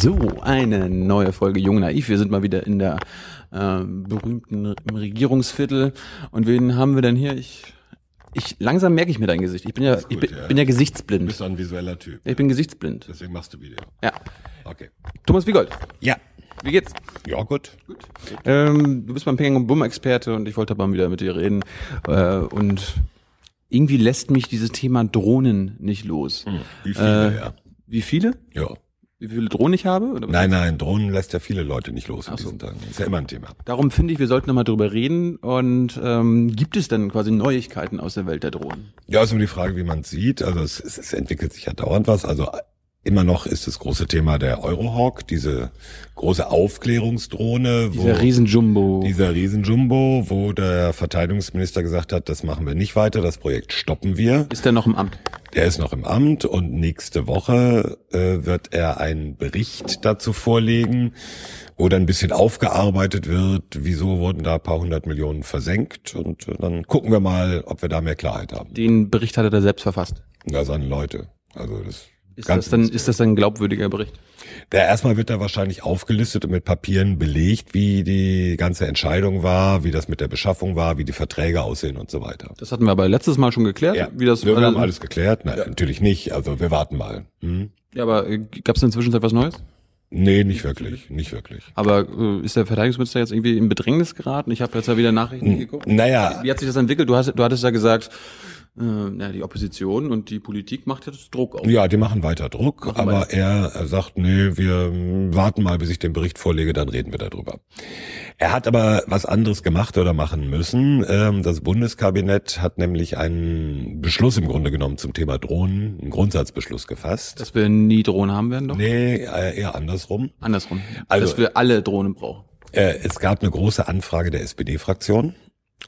So, eine neue Folge Jung Naiv. Wir sind mal wieder in der äh, berühmten im Regierungsviertel. Und wen haben wir denn hier? Ich, ich langsam merke ich mir dein Gesicht. Ich bin ja, gut, ich bin, ja. bin ja Du gesichtsblind. bist ein visueller Typ. Ich bin gesichtsblind. Deswegen machst du Video. Ja. Okay. Thomas Wiegold, Ja. wie geht's? Ja, gut. Ähm, du bist mein Ping und Bumm Experte und ich wollte mal wieder mit dir reden. Äh, und irgendwie lässt mich dieses Thema Drohnen nicht los. Wie viele, Äh, ja. Wie viele? Ja. Wie viele Drohnen ich habe? Nein, nein, Drohnen lässt ja viele Leute nicht los in Ach so. diesen Tagen. Ist ja immer ein Thema. Darum finde ich, wir sollten nochmal drüber reden. Und ähm, gibt es denn quasi Neuigkeiten aus der Welt der Drohnen? Ja, ist immer die Frage, wie man es sieht. Also es, es, es entwickelt sich ja dauernd was. Also immer noch ist das große Thema der Eurohawk, diese große Aufklärungsdrohne. wo- Dieser Riesenjumbo. Dieser Riesenjumbo, wo der Verteidigungsminister gesagt hat, das machen wir nicht weiter, das Projekt stoppen wir. Ist der noch im Amt? Der ist noch im Amt und nächste Woche äh, wird er einen Bericht dazu vorlegen, wo dann ein bisschen aufgearbeitet wird, wieso wurden da ein paar hundert Millionen versenkt und äh, dann gucken wir mal, ob wir da mehr Klarheit haben. Den Bericht hat er da selbst verfasst. Da seine Leute. Also das Ist ganz das, dann, ist das dann ein glaubwürdiger Bericht? Der erstmal wird da wahrscheinlich aufgelistet und mit Papieren belegt, wie die ganze Entscheidung war, wie das mit der Beschaffung war, wie die Verträge aussehen und so weiter. Das hatten wir aber letztes Mal schon geklärt. Wie das, wir haben alles geklärt. Nein, natürlich nicht. Also wir warten mal. Hm? Ja, aber äh, gab es in der Zwischenzeit was Neues? Nee, nicht wirklich, nicht wirklich. Aber äh, ist der Verteidigungsminister jetzt irgendwie in Bedrängnis geraten? Ich habe jetzt ja wieder Nachrichten geguckt. Naja, Wie hat sich das entwickelt? Du hast, du hattest ja gesagt, äh, na, die Opposition und die Politik macht jetzt Druck auf. ja, die machen weiter Druck, Machen aber weiter. er, sagt, nee, wir warten mal, bis ich den Bericht vorlege, dann reden wir darüber. Er hat aber was anderes gemacht oder machen müssen. Ähm, Das Bundeskabinett hat nämlich einen Beschluss im Grunde genommen zum Thema Drohnen, einen Grundsatzbeschluss gefasst. Dass wir nie Drohnen haben werden, doch? Nee, äh, eher andersrum. Andersrum. Also- dass wir alle Drohnen brauchen. Äh, Es gab eine große Anfrage der SPD-Fraktion.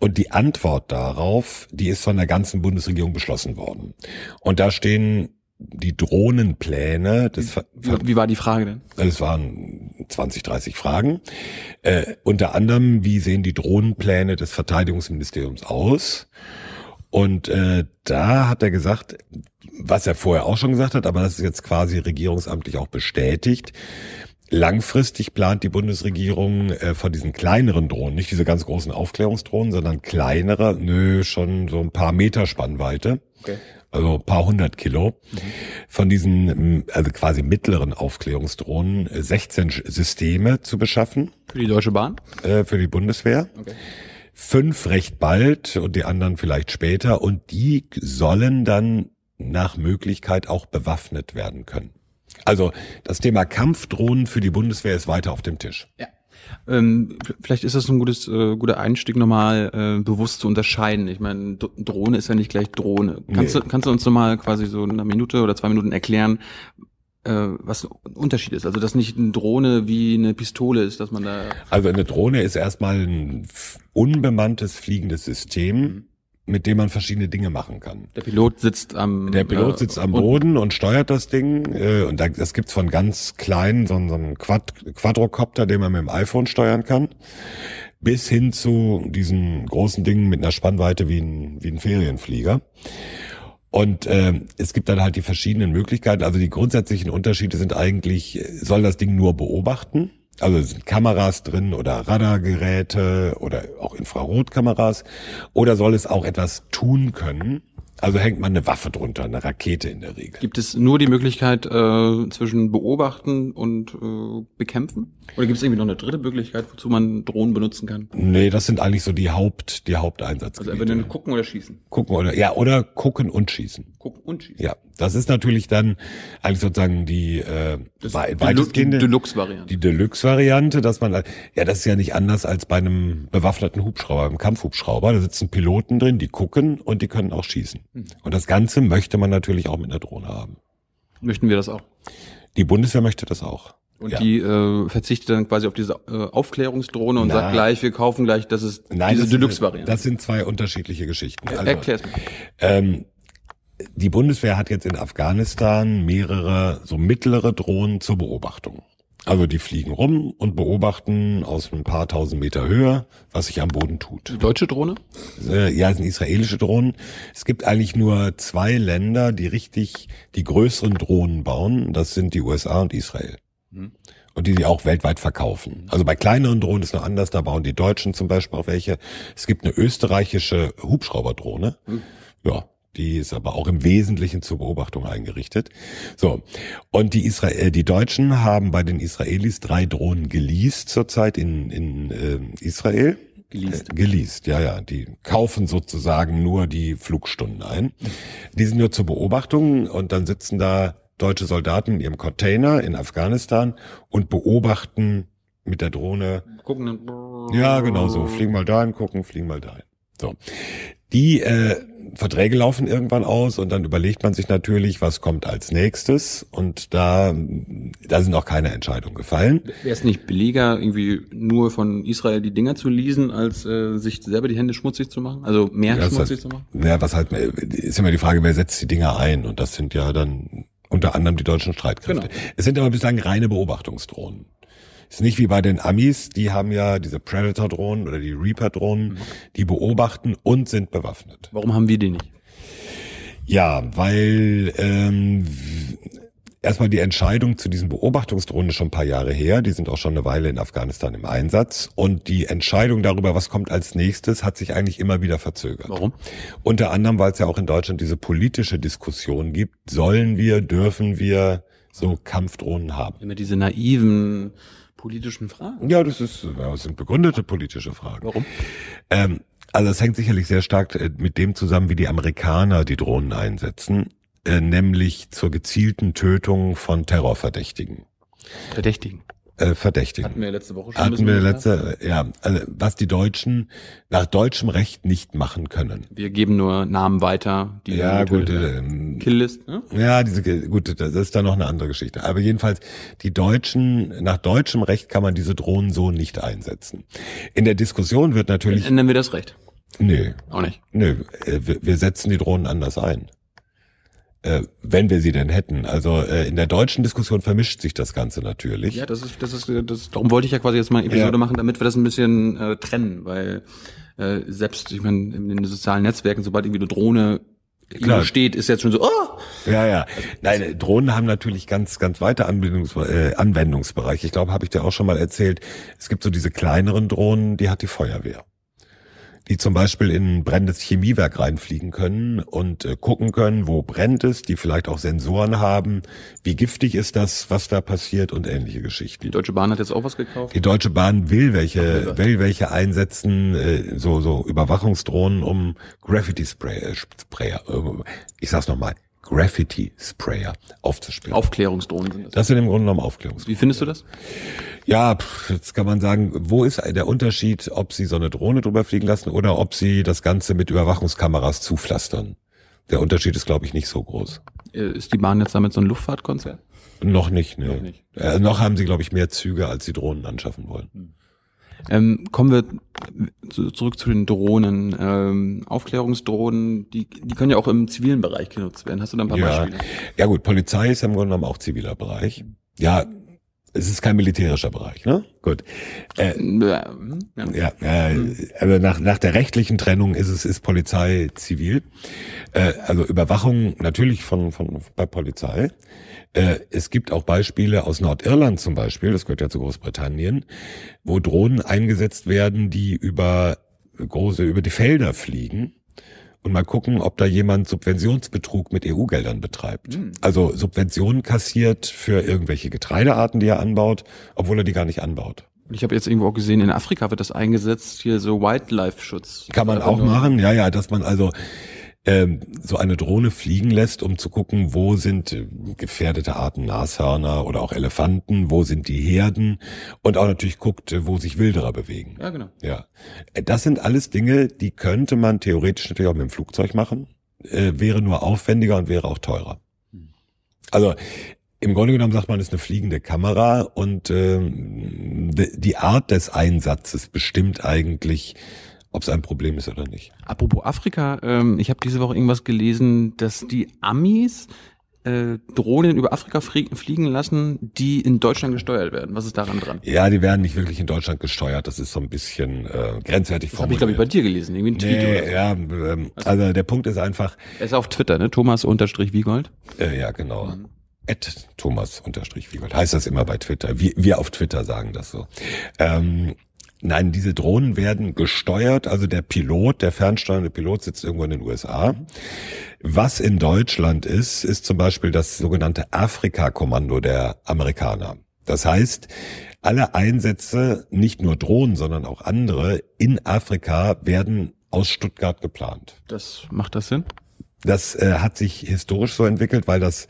Und die Antwort darauf, die ist von der ganzen Bundesregierung beschlossen worden. Und da stehen die Drohnenpläne des Wie, wie war die Frage denn? es waren 20, 30 Fragen. Äh, unter anderem, wie sehen die Drohnenpläne des Verteidigungsministeriums aus? Und äh, da hat er gesagt, was er vorher auch schon gesagt hat, aber das ist jetzt quasi regierungsamtlich auch bestätigt. Langfristig plant die Bundesregierung äh, von diesen kleineren Drohnen, nicht diese ganz großen Aufklärungsdrohnen, sondern kleinere, nö, schon so ein paar Meter Spannweite Okay. also ein paar hundert Kilo. Von diesen, also quasi mittleren Aufklärungsdrohnen, äh, 16 Sch- Systeme zu beschaffen Für die Deutsche Bahn? äh, für die Bundeswehr. Okay. Fünf recht bald und die anderen vielleicht später. Und die sollen dann nach Möglichkeit auch bewaffnet werden können. Also das Thema Kampfdrohnen für die Bundeswehr ist weiter auf dem Tisch. Ja. Ähm, vielleicht ist das ein gutes, äh, guter Einstieg, nochmal äh, bewusst zu unterscheiden. Ich meine, Drohne ist ja nicht gleich Drohne. Kannst, Nee. du, kannst du uns nochmal quasi so in einer Minute oder zwei Minuten erklären, äh, was ein Unterschied ist? Also, dass nicht eine Drohne wie eine Pistole ist, dass man da... Also eine Drohne ist erstmal ein unbemanntes fliegendes System, mit dem man verschiedene Dinge machen kann. Der Pilot sitzt am... Der Pilot äh, sitzt am und- Boden und steuert das Ding. Äh, und da, das gibt's von ganz kleinen, so, so einem Quad, Quadrocopter, den man mit dem iPhone steuern kann, bis hin zu diesen großen Dingen mit einer Spannweite wie ein, wie ein Ferienflieger. Und äh, es gibt dann halt die verschiedenen Möglichkeiten. Also die grundsätzlichen Unterschiede sind eigentlich, äh, soll das Ding nur beobachten? Also es sind Kameras drin oder Radargeräte oder auch Infrarotkameras. Oder soll es auch etwas tun können? Also hängt man eine Waffe drunter, eine Rakete in der Regel. Gibt es nur die Möglichkeit zwischen zwischen beobachten und äh, bekämpfen? Oder gibt es irgendwie noch eine dritte Möglichkeit, wozu man Drohnen benutzen kann? Nee, das sind eigentlich so die Haupt, die Also Haupteinsatzgebiete. entweder nur gucken oder schießen. gucken oder ja oder gucken und schießen. Gucken und schießen. Ja, das ist natürlich dann eigentlich sozusagen die äh, Die weitestgehende Deluxe-Variante. die Deluxe-Variante, dass man ja das ist ja nicht anders als bei einem bewaffneten Hubschrauber, einem Kampfhubschrauber. Da sitzen Piloten drin, die gucken und die können auch schießen. Und das Ganze möchte man natürlich auch mit einer Drohne haben. Möchten wir das auch? Die Bundeswehr möchte das auch. Und Ja. die äh, verzichtet dann quasi auf diese äh, Aufklärungsdrohne und Na. sagt gleich, wir kaufen gleich, das ist diese das sind- Deluxe-Variante. Das sind zwei unterschiedliche Geschichten. Also, Erklär's mir. Ähm, die Bundeswehr hat jetzt in Afghanistan mehrere so mittlere Drohnen zur Beobachtung. Also die fliegen rum und beobachten aus ein paar tausend Meter Höhe, was sich am Boden tut. Deutsche Drohne? Äh, Ja, es sind israelische Drohnen. Es gibt eigentlich nur zwei Länder, die richtig die größeren Drohnen bauen. Das sind die USA und Israel. Mhm. und die sie auch weltweit verkaufen. Also bei kleineren Drohnen ist noch anders, da bauen die Deutschen zum Beispiel auch welche. Es gibt eine österreichische Hubschrauberdrohne. Hm. Ja, die ist aber auch im Wesentlichen zur Beobachtung eingerichtet. So. Und die Israel, äh, die Deutschen haben bei den Israelis drei Drohnen geleast zurzeit in, in äh, Israel. Geleast. Äh, geleast, ja, ja. Die kaufen sozusagen nur die Flugstunden ein. Die sind nur zur Beobachtung und dann sitzen da deutsche Soldaten in ihrem Container in Afghanistan und beobachten mit der Drohne. Gucken dann. Ja, genau so. Fliegen mal dahin, gucken, fliegen mal dahin. So. Die äh, Verträge laufen irgendwann aus und dann überlegt man sich natürlich, was kommt als nächstes und da, da sind auch keine Entscheidungen gefallen. Wäre es nicht billiger, irgendwie nur von Israel die Dinger zu leasen, als äh, sich selber die Hände schmutzig zu machen? Also mehr ja, schmutzig halt, zu machen? Ja, was halt, ist immer die Frage, wer setzt die Dinger ein und das sind ja dann unter anderem die deutschen Streitkräfte. Genau. Es sind aber bislang reine Beobachtungsdrohnen. Ist nicht wie bei den Amis, die haben ja diese Predator-Drohnen oder die Reaper-Drohnen, mhm. die beobachten und sind bewaffnet. Warum haben wir die nicht? Ja, weil ähm, erstmal die Entscheidung zu diesen Beobachtungsdrohnen ist schon ein paar Jahre her. Die sind auch schon eine Weile in Afghanistan im Einsatz. Und die Entscheidung darüber, was kommt als nächstes, hat sich eigentlich immer wieder verzögert. Warum? Unter anderem, weil es ja auch in Deutschland diese politische Diskussion gibt. Sollen wir, dürfen wir so Kampfdrohnen haben? Immer diese naiven politischen Fragen? Ja, das, ist, das sind begründete politische Fragen. Warum? Ähm, also es hängt sicherlich sehr stark äh, mit dem zusammen, wie die Amerikaner die Drohnen einsetzen, äh, nämlich zur gezielten Tötung von Terrorverdächtigen. Verdächtigen äh, Verdächtigen. Hatten wir letzte Woche schon. Hatten wir letzte, ja, also was die Deutschen nach deutschem Recht nicht machen können. Wir geben nur Namen weiter, die ja gut, äh, Killlist. Ne? Ja, diese gut, das ist dann noch eine andere Geschichte. Aber jedenfalls die Deutschen nach deutschem Recht kann man diese Drohnen so nicht einsetzen. In der Diskussion wird natürlich. Ändern wir das Recht? Nee. Auch nicht. Nö, äh, wir setzen die Drohnen anders ein äh, wenn wir sie denn hätten. Also äh, in der deutschen Diskussion vermischt sich das Ganze natürlich. Ja, das ist, das ist, das, darum wollte ich ja quasi jetzt mal eine Episode ja. machen, damit wir das ein bisschen äh, trennen, weil äh, selbst, ich meine, in den sozialen Netzwerken, sobald irgendwie eine Drohne Klar. steht, ist jetzt schon so, oh! Ja, ja. Nein, Drohnen haben natürlich ganz, ganz weite Anwendungs äh, Anwendungsbereiche. Ich glaube, habe ich dir auch schon mal erzählt. Es gibt so diese kleineren Drohnen, die hat die Feuerwehr die zum Beispiel in ein brennendes Chemiewerk reinfliegen können und äh, gucken können, wo brennt es, die vielleicht auch Sensoren haben, wie giftig ist das, was da passiert und ähnliche Geschichten. Die Deutsche Bahn hat jetzt auch was gekauft? Die Deutsche Bahn will welche, will welche einsetzen, äh, so, so Überwachungsdrohnen um Graffiti Spray, äh, Sprayer, äh, ich sag's nochmal, Graffiti Sprayer aufzuspielen. Aufklärungsdrohnen sind das. Das sind im Grunde genommen Aufklärungsdrohnen. Wie findest du das? Ja, jetzt kann man sagen, wo ist der Unterschied, ob sie so eine Drohne drüber fliegen lassen oder ob sie das Ganze mit Überwachungskameras zupflastern? Der Unterschied ist, glaube ich, nicht so groß. Äh, ist die Bahn jetzt damit so ein Luftfahrtkonzert? Noch nicht, ne. Noch, nicht. Äh, noch haben sie, glaube ich, mehr Züge, als sie Drohnen anschaffen wollen. Hm. Ähm, kommen wir zu, zurück zu den Drohnen. Ähm, Aufklärungsdrohnen, die, die können ja auch im zivilen Bereich genutzt werden. Hast du da ein paar ja. Beispiele? Ja gut, Polizei ist im Grunde genommen auch ziviler Bereich. Ja, es ist kein militärischer Bereich, ne? Gut. Äh, ja, ja, äh, also nach, nach der rechtlichen Trennung ist es ist Polizei zivil. Äh, also Überwachung natürlich von, von bei Polizei. Äh, es gibt auch Beispiele aus Nordirland zum Beispiel, das gehört ja zu Großbritannien, wo Drohnen eingesetzt werden, die über große, über die Felder fliegen und mal gucken, ob da jemand Subventionsbetrug mit EU-Geldern betreibt. Mhm. Also Subventionen kassiert für irgendwelche Getreidearten, die er anbaut, obwohl er die gar nicht anbaut. Ich habe jetzt irgendwo auch gesehen, in Afrika wird das eingesetzt, hier so Wildlife-Schutz. Kann man auch machen, ja, ja, dass man also ähm, so eine Drohne fliegen lässt, um zu gucken, wo sind äh, gefährdete Arten Nashörner oder auch Elefanten, wo sind die Herden und auch natürlich guckt, äh, wo sich Wilderer bewegen. Ja, genau. Ja, äh, das sind alles Dinge, die könnte man theoretisch natürlich auch mit dem Flugzeug machen, äh, wäre nur aufwendiger und wäre auch teurer. Hm. Also im Grunde genommen sagt man, es ist eine fliegende Kamera und ähm, die Art des Einsatzes bestimmt eigentlich ob es ein Problem ist oder nicht. Apropos Afrika, ähm, ich habe diese Woche irgendwas gelesen, dass die Amis äh, Drohnen über Afrika fliegen lassen, die in Deutschland gesteuert werden. Was ist daran dran? Ja, die werden nicht wirklich in Deutschland gesteuert. Das ist so ein bisschen äh, grenzwertig das habe ich, glaube ich, bei dir gelesen. Irgendwie ein Tweet nee, oder so. Ja, ähm, also, also der Punkt ist einfach... Er ist auf Twitter, ne? Thomas-Wiegold. Äh, ja, genau. Mhm. Ed Thomas unterstrich Wiegold. Heißt das immer bei Twitter. Wir, wir auf Twitter sagen das so. Ähm, Nein, diese Drohnen werden gesteuert, also der Pilot, der fernsteuernde Pilot sitzt irgendwo in den USA. Was in Deutschland ist, ist zum Beispiel das sogenannte Afrika-Kommando der Amerikaner. Das heißt, alle Einsätze, nicht nur Drohnen, sondern auch andere in Afrika werden aus Stuttgart geplant. Das macht das Sinn? Das äh, hat sich historisch so entwickelt, weil das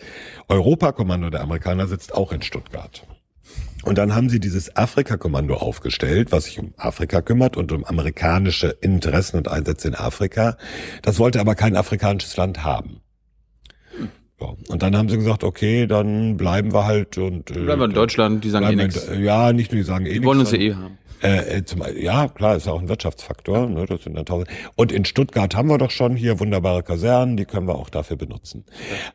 Europakommando der Amerikaner sitzt auch in Stuttgart. Und dann haben sie dieses Afrika-Kommando aufgestellt, was sich um Afrika kümmert und um amerikanische Interessen und Einsätze in Afrika. Das wollte aber kein afrikanisches Land haben. Ja. Und dann haben sie gesagt, okay, dann bleiben wir halt und äh, bleiben wir in Deutschland, die sagen eh nichts. Ja, nicht nur die sagen eh nichts. Die wollen uns ja eh haben. Äh, äh, zum, ja, klar, ist auch ein Wirtschaftsfaktor. Ne, das sind dann tausend. Und in Stuttgart haben wir doch schon hier wunderbare Kasernen, die können wir auch dafür benutzen.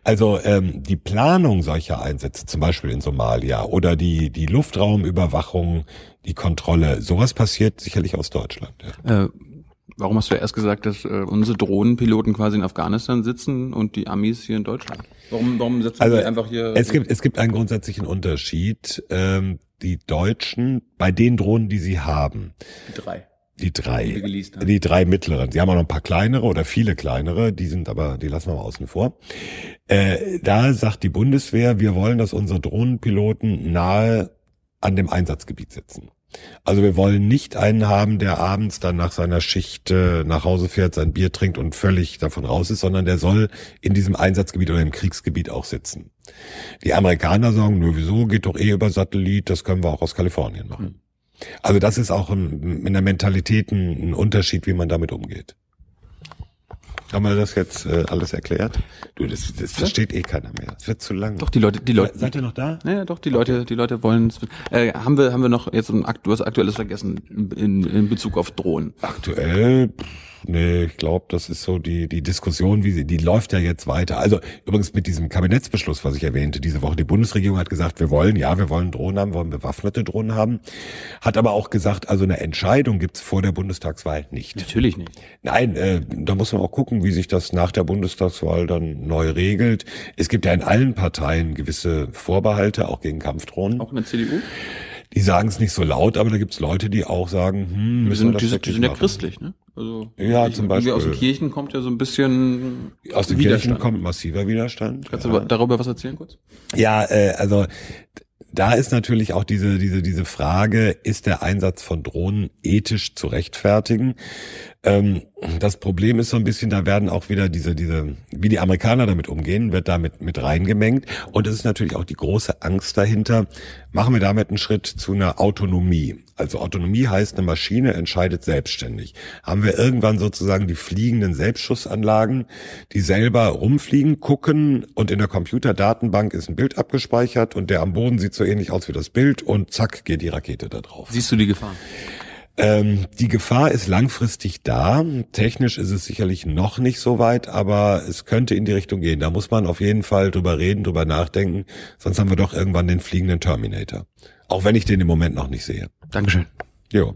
Also ähm, die Planung solcher Einsätze, zum Beispiel in Somalia oder die die Luftraumüberwachung, die Kontrolle, sowas passiert sicherlich aus Deutschland. Ja. Äh, warum hast du erst gesagt, dass äh, unsere Drohnenpiloten quasi in Afghanistan sitzen und die Amis hier in Deutschland? Warum, warum setzen also, die einfach hier? Es gibt, es gibt einen grundsätzlichen Unterschied. Ähm, die Deutschen, bei den Drohnen, die sie haben. Die drei. Die drei. Die, die drei mittleren. Sie haben auch noch ein paar kleinere oder viele kleinere, die sind aber, die lassen wir mal außen vor. Äh, da sagt die Bundeswehr, wir wollen, dass unsere Drohnenpiloten nahe an dem Einsatzgebiet sitzen. Also wir wollen nicht einen haben, der abends dann nach seiner Schicht äh, nach Hause fährt, sein Bier trinkt und völlig davon raus ist, sondern der soll in diesem Einsatzgebiet oder im Kriegsgebiet auch sitzen. Die Amerikaner sagen, nur wieso, geht doch eh über Satellit, das können wir auch aus Kalifornien machen. Also das ist auch in der Mentalität ein, ein Unterschied, wie man damit umgeht. Haben wir das jetzt äh, alles erklärt? Du, das, das versteht eh keiner mehr. Es wird zu lang. Doch die Leute, die Leute. Seid ihr noch da? Ja, doch die Leute, die Leute wollen. Äh, haben wir, haben wir noch jetzt ein aktuelles, aktuelles vergessen in, in Bezug auf Drohnen? Aktuell. Pff Nee, ich glaube, das ist so die, die Diskussion, wie sie, die läuft ja jetzt weiter. Also übrigens mit diesem Kabinettsbeschluss, was ich erwähnte, diese Woche, die Bundesregierung hat gesagt, wir wollen, ja, wir wollen Drohnen haben, wollen bewaffnete Drohnen haben, hat aber auch gesagt, also eine Entscheidung gibt's vor der Bundestagswahl nicht. Natürlich nicht. Nein, äh, da muss man auch gucken, wie sich das nach der Bundestagswahl dann neu regelt. Es gibt ja in allen Parteien gewisse Vorbehalte, auch gegen Kampfdrohnen. Auch in der CDU? Die sagen es nicht so laut, aber da gibt's Leute, die auch sagen, hm, müssen die sind, die, sind, die sind ja christlich, ne? Also ja, zum Beispiel. Aus den Kirchen kommt ja so ein bisschen Aus den Kirchen kommt massiver Widerstand. Kannst ja. du darüber was erzählen kurz? Ja, äh, also da ist natürlich auch diese, diese, diese Frage, ist der Einsatz von Drohnen ethisch zu rechtfertigen? Ähm, das Problem ist so ein bisschen, da werden auch wieder diese, diese, wie die Amerikaner damit umgehen, wird damit mit reingemengt. Und es ist natürlich auch die große Angst dahinter, machen wir damit einen Schritt zu einer Autonomie. Also Autonomie heißt, eine Maschine entscheidet selbstständig. Haben wir irgendwann sozusagen die fliegenden Selbstschussanlagen, die selber rumfliegen, gucken und in der Computerdatenbank ist ein Bild abgespeichert und der am Boden sieht so ähnlich aus wie das Bild und zack geht die Rakete da drauf. Siehst du die Gefahr? Ähm, die Gefahr ist langfristig da. Technisch ist es sicherlich noch nicht so weit, aber es könnte in die Richtung gehen. Da muss man auf jeden Fall drüber reden, drüber nachdenken. Sonst haben wir doch irgendwann den fliegenden Terminator. Auch wenn ich den im Moment noch nicht sehe. Dankeschön. Jo.